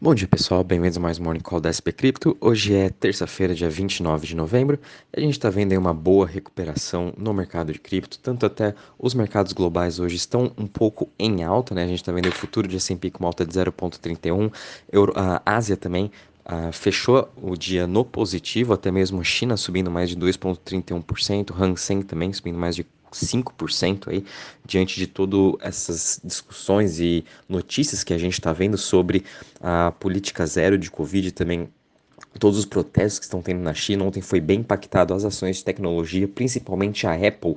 Bom dia pessoal, bem-vindos a mais um Morning Call da SP Cripto. Hoje é terça-feira, dia 29 de novembro, e a gente está vendo aí uma boa recuperação no mercado de cripto, tanto até os mercados globais hoje estão um pouco em alta, né? A gente está vendo o futuro de S&P com uma alta de 0,31, a Ásia também fechou o dia no positivo, até mesmo China subindo mais de 2,31%, Hang Seng também subindo mais de 5% aí, diante de todas essas discussões e notícias que a gente está vendo sobre a política zero de Covid também todos os protestos que estão tendo na China. Ontem foi bem impactado as ações de tecnologia, principalmente a Apple,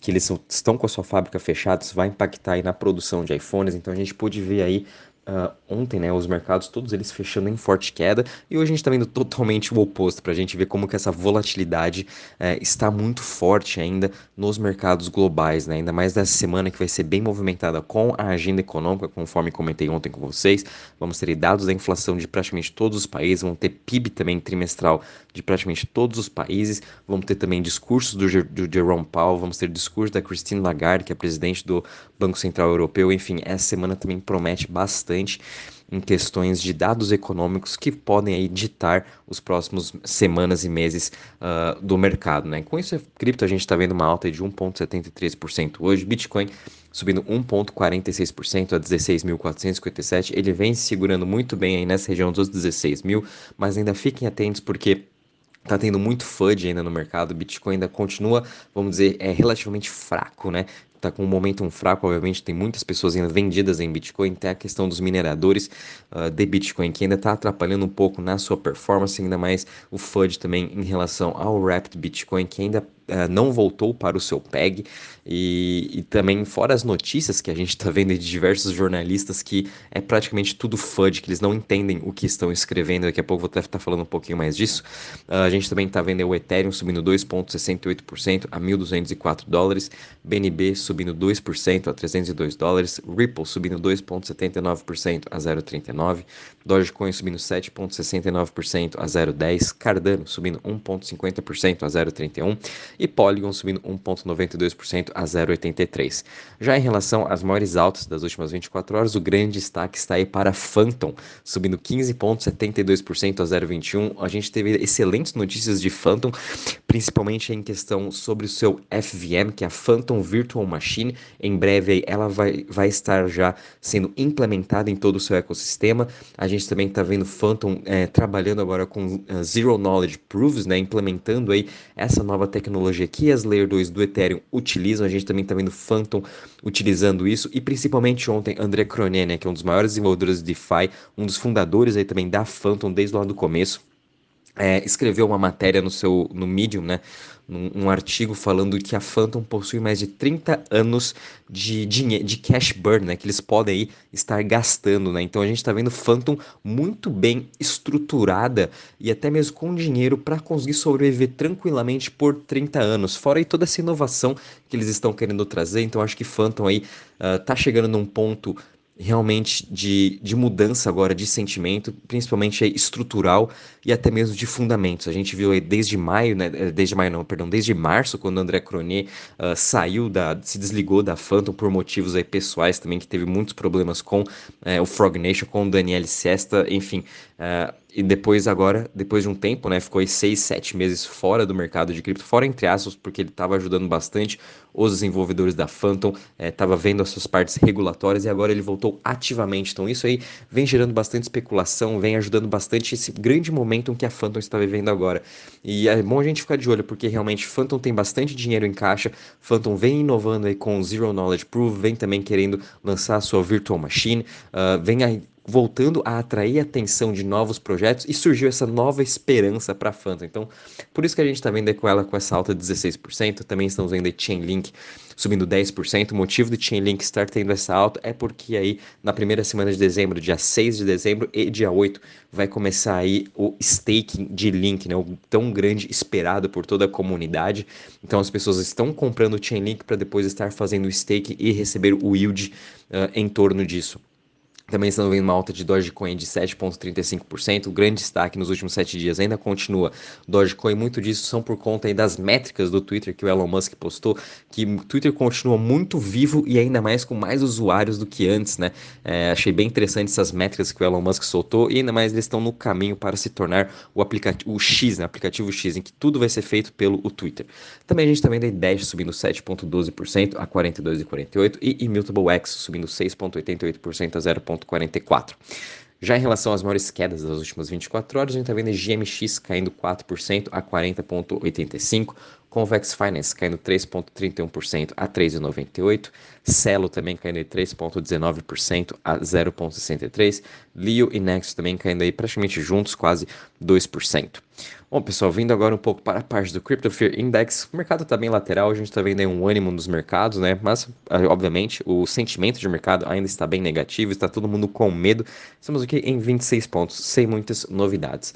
que eles estão com a sua fábrica fechada, isso vai impactar aí na produção de iPhones. Então a gente pôde ver aí uh, ontem, né, os mercados todos eles fechando em forte queda e hoje a gente está vendo totalmente o oposto para a gente ver como que essa volatilidade uh, está muito forte ainda nos mercados globais, né, ainda mais nessa semana que vai ser bem movimentada com a agenda econômica, conforme comentei ontem com vocês, vamos ter dados da inflação de praticamente todos os países, vamos ter PIB também trimestral de praticamente todos os países, vamos ter também discursos do, do Jerome Powell, vamos ter discurso da Christine Lagarde, que é presidente do Banco Central Europeu, enfim, essa semana também promete bastante em questões de dados econômicos que podem aí ditar os próximos semanas e meses uh, do mercado. Né? Com isso, a cripto a gente está vendo uma alta de 1,73% hoje, Bitcoin subindo 1,46% a 16.457. Ele vem se segurando muito bem aí nessa região dos 16 mil, mas ainda fiquem atentos porque Tá tendo muito FUD ainda no mercado, o Bitcoin ainda continua, vamos dizer, é relativamente fraco, né? Tá com um momentum fraco, obviamente, tem muitas pessoas ainda vendidas em Bitcoin, tem a questão dos mineradores uh, de Bitcoin, que ainda está atrapalhando um pouco na sua performance, ainda mais o FUD também em relação ao Wrapped Bitcoin, que ainda não voltou para o seu PEG, e, e também fora as notícias que a gente está vendo de diversos jornalistas que é praticamente tudo FUD, que eles não entendem o que estão escrevendo, daqui a pouco vou estar falando um pouquinho mais disso. Uh, a gente também está vendo o Ethereum subindo 2,68% a 1.204 dólares, BNB subindo 2% a 302 dólares, Ripple subindo 2,79% a 0,39, Dogecoin subindo 7,69% a 0,10, Cardano subindo 1,50% a 0,31 e Polygon subindo 1,92% a 0,83. Já em relação às maiores altas das últimas 24 horas, o grande destaque está aí para Phantom, subindo 15,72% a 0,21. A gente teve excelentes notícias de Phantom, principalmente em questão sobre o seu FVM, que é a Phantom Virtual Machine. Em breve ela vai, vai estar já sendo implementada em todo o seu ecossistema. A gente também está vendo Phantom é, trabalhando agora com uh, Zero Knowledge Proofs, né, implementando aí essa nova tecnologia que as Layer 2 do Ethereum utilizam. A gente também está vendo Phantom utilizando isso e principalmente ontem André Cronin, né, que é um dos maiores desenvolvedores de DeFi, um dos fundadores aí também da Phantom desde lá do começo é, escreveu uma matéria no seu no Medium, né, um, um, artigo falando que a Phantom possui mais de 30 anos de dinheiro, de cash burn, né, que eles podem aí estar gastando, né? Então a gente está vendo Phantom muito bem estruturada e até mesmo com dinheiro para conseguir sobreviver tranquilamente por 30 anos. Fora aí toda essa inovação que eles estão querendo trazer, então acho que Phantom aí uh, tá chegando num ponto realmente de, de mudança agora de sentimento, principalmente estrutural e até mesmo de fundamentos. A gente viu aí desde maio, né, eh, desde maio não, perdão, desde março, quando André Cronier uh, saiu da, se desligou da Phantom por motivos aí pessoais também, que teve muitos problemas com uh, o Frog Nation, com o Daniel Sesta, enfim, uh, e depois agora, depois de um tempo, né, ficou aí seis, sete meses fora do mercado de cripto, fora entre aspas, porque ele estava ajudando bastante os desenvolvedores da Phantom, estava é, vendo as suas partes regulatórias e agora ele voltou ativamente. Então isso aí vem gerando bastante especulação, vem ajudando bastante esse grande momento que a Phantom está vivendo agora. E é bom a gente ficar de olho, porque realmente Phantom tem bastante dinheiro em caixa, Phantom vem inovando aí com Zero Knowledge Proof, vem também querendo lançar a sua Virtual Machine, uh, vem aí voltando a atrair a atenção de novos projetos e surgiu essa nova esperança para a Phantom. Então, por isso que a gente está vendo com ela com essa alta de 16%, também estamos vendo Chainlink subindo 10%. O motivo do Chainlink estar tendo essa alta é porque aí na primeira semana de dezembro, dia 6 de dezembro e dia 8, vai começar aí o staking de Link, né? O tão grande esperado por toda a comunidade. Então as pessoas estão comprando o Chainlink para depois estar fazendo o stake e receber o yield uh, em torno disso. Também estamos vendo uma alta de Dogecoin de 7,35%. O grande destaque nos últimos sete dias ainda continua Dogecoin. Muito disso são por conta das métricas do Twitter que o Elon Musk postou, que o Twitter continua muito vivo e ainda mais com mais usuários do que antes, né? É, achei bem interessante essas métricas que o Elon Musk soltou e ainda mais eles estão no caminho para se tornar o aplicativo o X, né? aplicativo X, em que tudo vai ser feito pelo o Twitter. Também a gente vendo a Dash subindo 7,12% a 42,48% e Immutable X subindo 6,88% a 0. 0,44. Já em relação às maiores quedas das últimas 24 horas, a gente está vendo GMX caindo 4% a 40,85%, Convex Finance caindo 3,31% a 3,98%, Celo também caindo 3,19% a 0,63%, Leo e Nexo também caindo aí praticamente juntos, quase 2%. Bom, pessoal, vindo agora um pouco para a parte do Crypto Fear Index, o mercado está bem lateral, a gente está vendo aí um ânimo nos mercados, né? Mas, ah, obviamente, o sentimento de mercado ainda está bem negativo, está todo mundo com medo. Estamos aqui em 26 pontos, sem muitas novidades.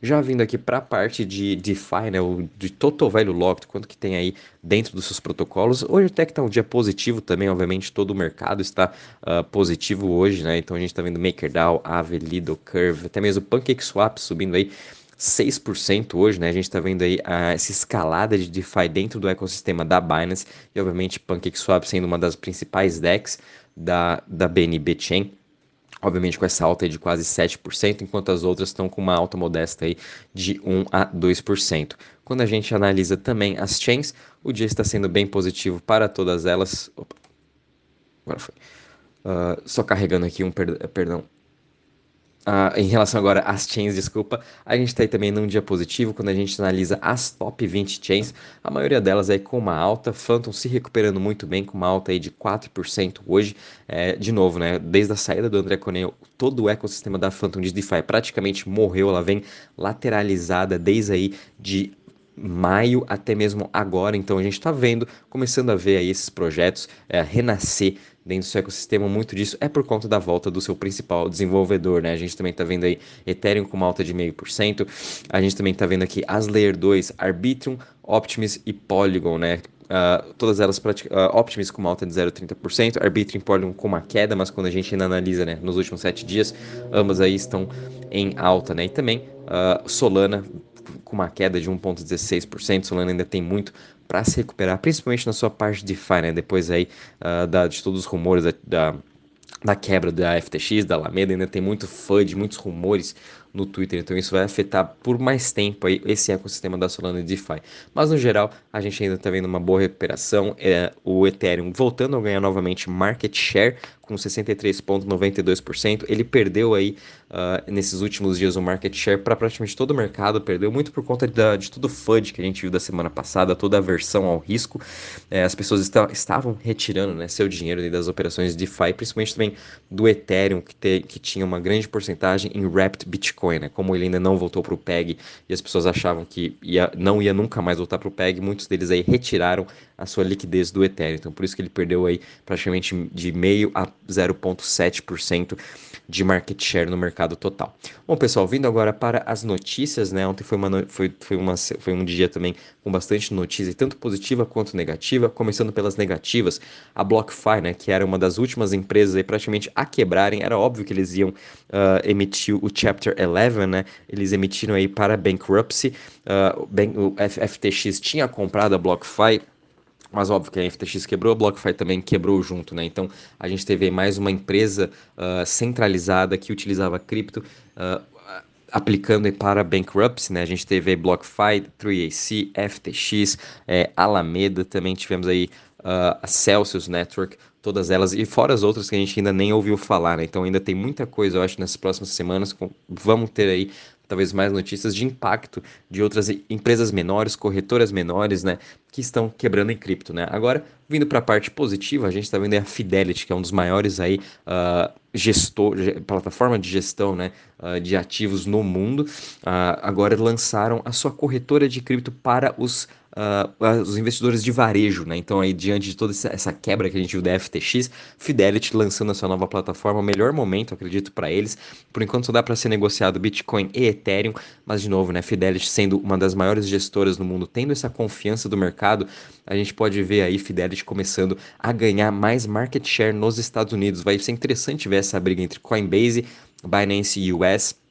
Já vindo aqui para a parte de DeFi, né, o de Total Value Locked, quanto que tem aí dentro dos seus protocolos. Hoje até que está um dia positivo também, obviamente todo o mercado está uh, positivo hoje, né? Então a gente está vendo MakerDAO, Aave, Lido, Curve, até mesmo PancakeSwap subindo aí 6% hoje, né? A gente está vendo aí essa escalada de DeFi dentro do ecossistema da Binance e obviamente PancakeSwap sendo uma das principais DEX da, da BNB Chain obviamente com essa alta de quase 7%, enquanto as outras estão com uma alta modesta aí de 1 a 2%. Quando a gente analisa também as chains, o dia está sendo bem positivo para todas elas. Opa, agora foi. Uh, só carregando aqui um per perdão, Uh, em relação agora às chains, desculpa, a gente está aí também num dia positivo quando a gente analisa as top 20 chains, a maioria delas aí com uma alta, Phantom se recuperando muito bem com uma alta aí de 4% hoje, é, de novo, né, desde a saída do André Conel, todo o ecossistema da Phantom de DeFi praticamente morreu, ela vem lateralizada desde aí de maio até mesmo agora, então a gente está vendo, começando a ver aí esses projetos é, renascer dentro do seu ecossistema, muito disso é por conta da volta do seu principal desenvolvedor, né? A gente também está vendo aí Ethereum com uma alta de 0,5%, a gente também está vendo aqui as Layer 2, Arbitrum, Optimus e Polygon, né? Uh, todas elas, uh, Optimus com uma alta de 0,30%, Arbitrum e Polygon com uma queda, mas quando a gente ainda analisa, né, nos últimos 7 dias, ambas aí estão em alta, né? E também uh, Solana com uma queda de 1,16%, Solana ainda tem muito para se recuperar, principalmente na sua parte de DeFi, né? Depois aí uh, da, de todos os rumores da, da, da, quebra da FTX, da Alameda, ainda tem muito FUD, muitos rumores no Twitter, então isso vai afetar por mais tempo aí esse ecossistema da Solana e DeFi. Mas no geral, a gente ainda está vendo uma boa recuperação, é, o Ethereum voltando a ganhar novamente market share, com 63,92%. Ele perdeu aí uh, nesses últimos dias o market share para praticamente todo o mercado, perdeu muito por conta da, de todo o FUD que a gente viu da semana passada, toda a aversão ao risco. É, as pessoas está, estavam retirando né, seu dinheiro das operações de DeFi, principalmente também do Ethereum, que, te, que tinha uma grande porcentagem em Wrapped Bitcoin. Né? Como ele ainda não voltou para o PEG e as pessoas achavam que ia, não ia nunca mais voltar para o PEG, muitos deles aí retiraram a sua liquidez do Ethereum. Então, por isso que ele perdeu aí praticamente de meio a 0,7% de market share no mercado total. Bom, pessoal, vindo agora para as notícias, né? Ontem foi, uma, foi, foi, uma, foi um dia também com bastante notícia, tanto positiva quanto negativa. Começando pelas negativas, a BlockFi, né? Que era uma das últimas empresas aí praticamente a quebrarem. Era óbvio que eles iam uh, emitir o Chapter 11, né? Eles emitiram aí para bankruptcy. Uh, o FTX tinha comprado a BlockFi mas óbvio que a FTX quebrou, a BlockFi também quebrou junto, né? Então a gente teve mais uma empresa uh, centralizada que utilizava cripto uh, aplicando para bankruptcy, né? A gente teve aí BlockFi, 3AC, FTX, é, Alameda, também tivemos aí uh, a Celsius Network, todas elas, e fora as outras que a gente ainda nem ouviu falar, né? Então ainda tem muita coisa, eu acho, nessas próximas semanas. Com, vamos ter aí talvez mais notícias de impacto de outras empresas menores, corretoras menores, né, que estão quebrando em cripto, né. Agora, vindo para a parte positiva, a gente está vendo a Fidelity, que é um dos maiores aí uh, gestor, plataforma de gestão, né, uh, de ativos no mundo. Uh, agora lançaram a sua corretora de cripto para os uh, os investidores de varejo, né? Então aí diante de toda essa quebra que a gente viu da FTX, Fidelity lançando a sua nova plataforma, melhor momento, acredito, para eles. Por enquanto só dá para ser negociado Bitcoin e Ethereum, mas de novo, né? Fidelity sendo uma das maiores gestoras no mundo, tendo essa confiança do mercado, a gente pode ver aí Fidelity começando a ganhar mais market share nos Estados Unidos. Vai ser interessante ver essa briga entre Coinbase, Binance US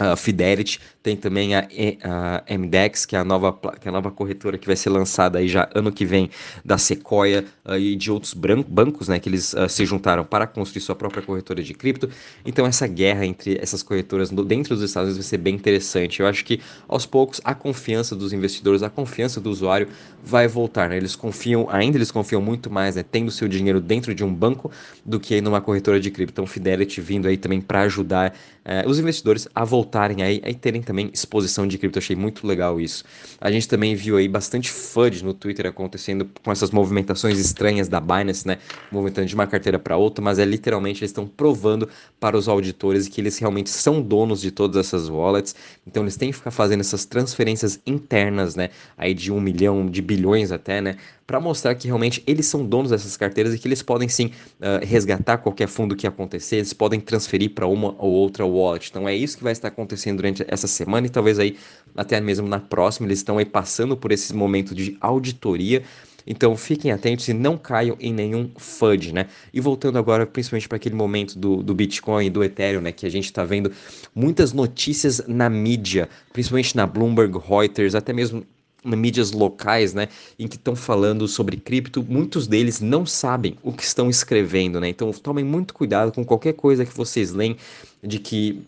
Uh, Fidelity, tem também a, a MDEX, que é a, nova, que é a nova corretora que vai ser lançada aí já ano que vem, da Sequoia uh, e de outros bancos, né, que eles uh, se juntaram para construir sua própria corretora de cripto. Então essa guerra entre essas corretoras no, dentro dos Estados Unidos vai ser bem interessante. Eu acho que aos poucos a confiança dos investidores, a confiança do usuário vai voltar, né? Eles confiam, ainda eles confiam muito mais, né, tendo seu dinheiro dentro de um banco do que numa corretora de cripto. Então Fidelity vindo aí também para ajudar uh, os investidores a voltar voltarem aí e terem também exposição de cripto. achei muito legal isso. A gente também viu aí bastante FUD no Twitter acontecendo com essas movimentações estranhas da Binance, né? Movimentando de uma carteira para outra, mas é literalmente eles estão provando para os auditores que eles realmente são donos de todas essas wallets. Então eles têm que ficar fazendo essas transferências internas, né? Aí de um milhão, de bilhões até, né? Para mostrar que realmente eles são donos dessas carteiras e que eles podem sim uh, resgatar qualquer fundo que acontecer, eles podem transferir para uma ou outra wallet. Então é isso que vai estar acontecendo durante essa semana e talvez aí até mesmo na próxima. Eles estão aí passando por esse momento de auditoria. Então fiquem atentos e não caiam em nenhum FUD, né? E voltando agora principalmente para aquele momento do, do Bitcoin e do Ethereum, né? Que a gente está vendo muitas notícias na mídia, principalmente na Bloomberg, Reuters, até mesmo mídias locais, né, em que estão falando sobre cripto, muitos deles não sabem o que estão escrevendo, né? Então tomem muito cuidado com qualquer coisa que vocês leem de que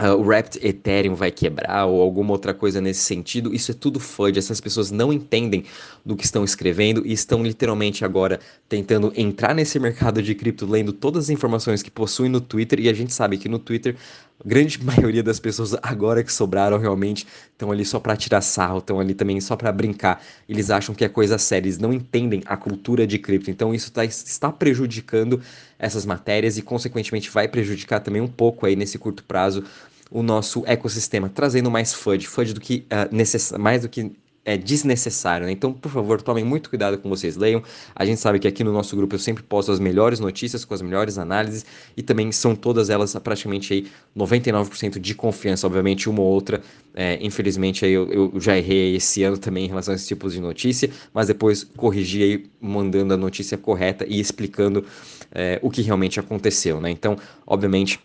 Uh, o Wrapped Ethereum vai quebrar ou alguma outra coisa nesse sentido, isso é tudo FUD. Essas pessoas não entendem do que estão escrevendo e estão literalmente agora tentando entrar nesse mercado de cripto, lendo todas as informações que possuem no Twitter. E a gente sabe que no Twitter, a grande maioria das pessoas agora que sobraram realmente estão ali só para tirar sarro, estão ali também só para brincar. Eles acham que é coisa séria, eles não entendem a cultura de cripto. Então isso tá, está prejudicando essas matérias e, consequentemente, vai prejudicar também um pouco aí nesse curto prazo o nosso ecossistema, trazendo mais FUD, FUD do que, uh, necess... mais do que é desnecessário, né? Então, por favor, tomem muito cuidado com vocês leiam. A gente sabe que aqui no nosso grupo eu sempre posto as melhores notícias com as melhores análises e também são todas elas praticamente aí 99% de confiança. Obviamente, uma ou outra, é, infelizmente, aí eu, eu, já errei esse ano também em relação a esse tipo de notícia, mas depois corrigi aí mandando a notícia correta e explicando é, o que realmente aconteceu, né? Então, obviamente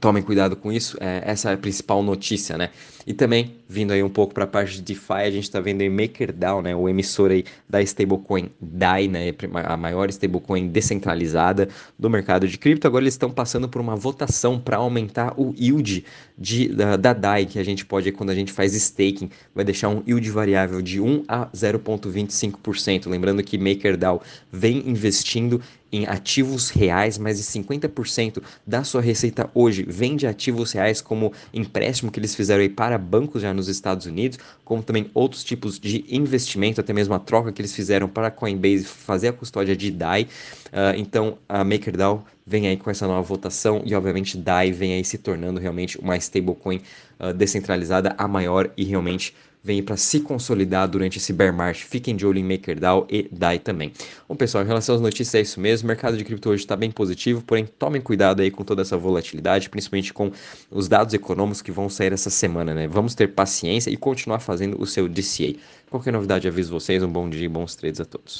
tomem cuidado com isso, é, essa é a principal notícia, né? E também, vindo aí um pouco para a parte de DeFi, a gente está vendo aí MakerDAO, né? O emissor aí da stablecoin DAI, né? A maior stablecoin descentralizada do mercado de cripto. Agora eles estão passando por uma votação para aumentar o yield de, da, da DAI, que a gente pode, quando a gente faz staking, vai deixar um yield variável de 1 a 0,25%. Lembrando que MakerDAO vem investindo em ativos reais, mais de 50% da sua receita hoje vem de ativos reais, como empréstimo que eles fizeram aí para bancos já nos Estados Unidos, como também outros tipos de investimento, até mesmo a troca que eles fizeram para a Coinbase fazer a custódia de DAI. Uh, então a MakerDAO vem aí com essa nova votação e obviamente DAI vem aí se tornando realmente uma stablecoin uh, descentralizada, a maior e realmente vem para se consolidar durante esse bear market. Fiquem de olho em MakerDAO e DAI também. Bom, pessoal, em relação às notícias é isso mesmo. O mercado de cripto hoje está bem positivo, porém tomem cuidado aí com toda essa volatilidade, principalmente com os dados econômicos que vão sair essa semana, né? Vamos ter paciência e continuar fazendo o seu DCA. Qualquer novidade, aviso vocês. Um bom dia e bons trades a todos.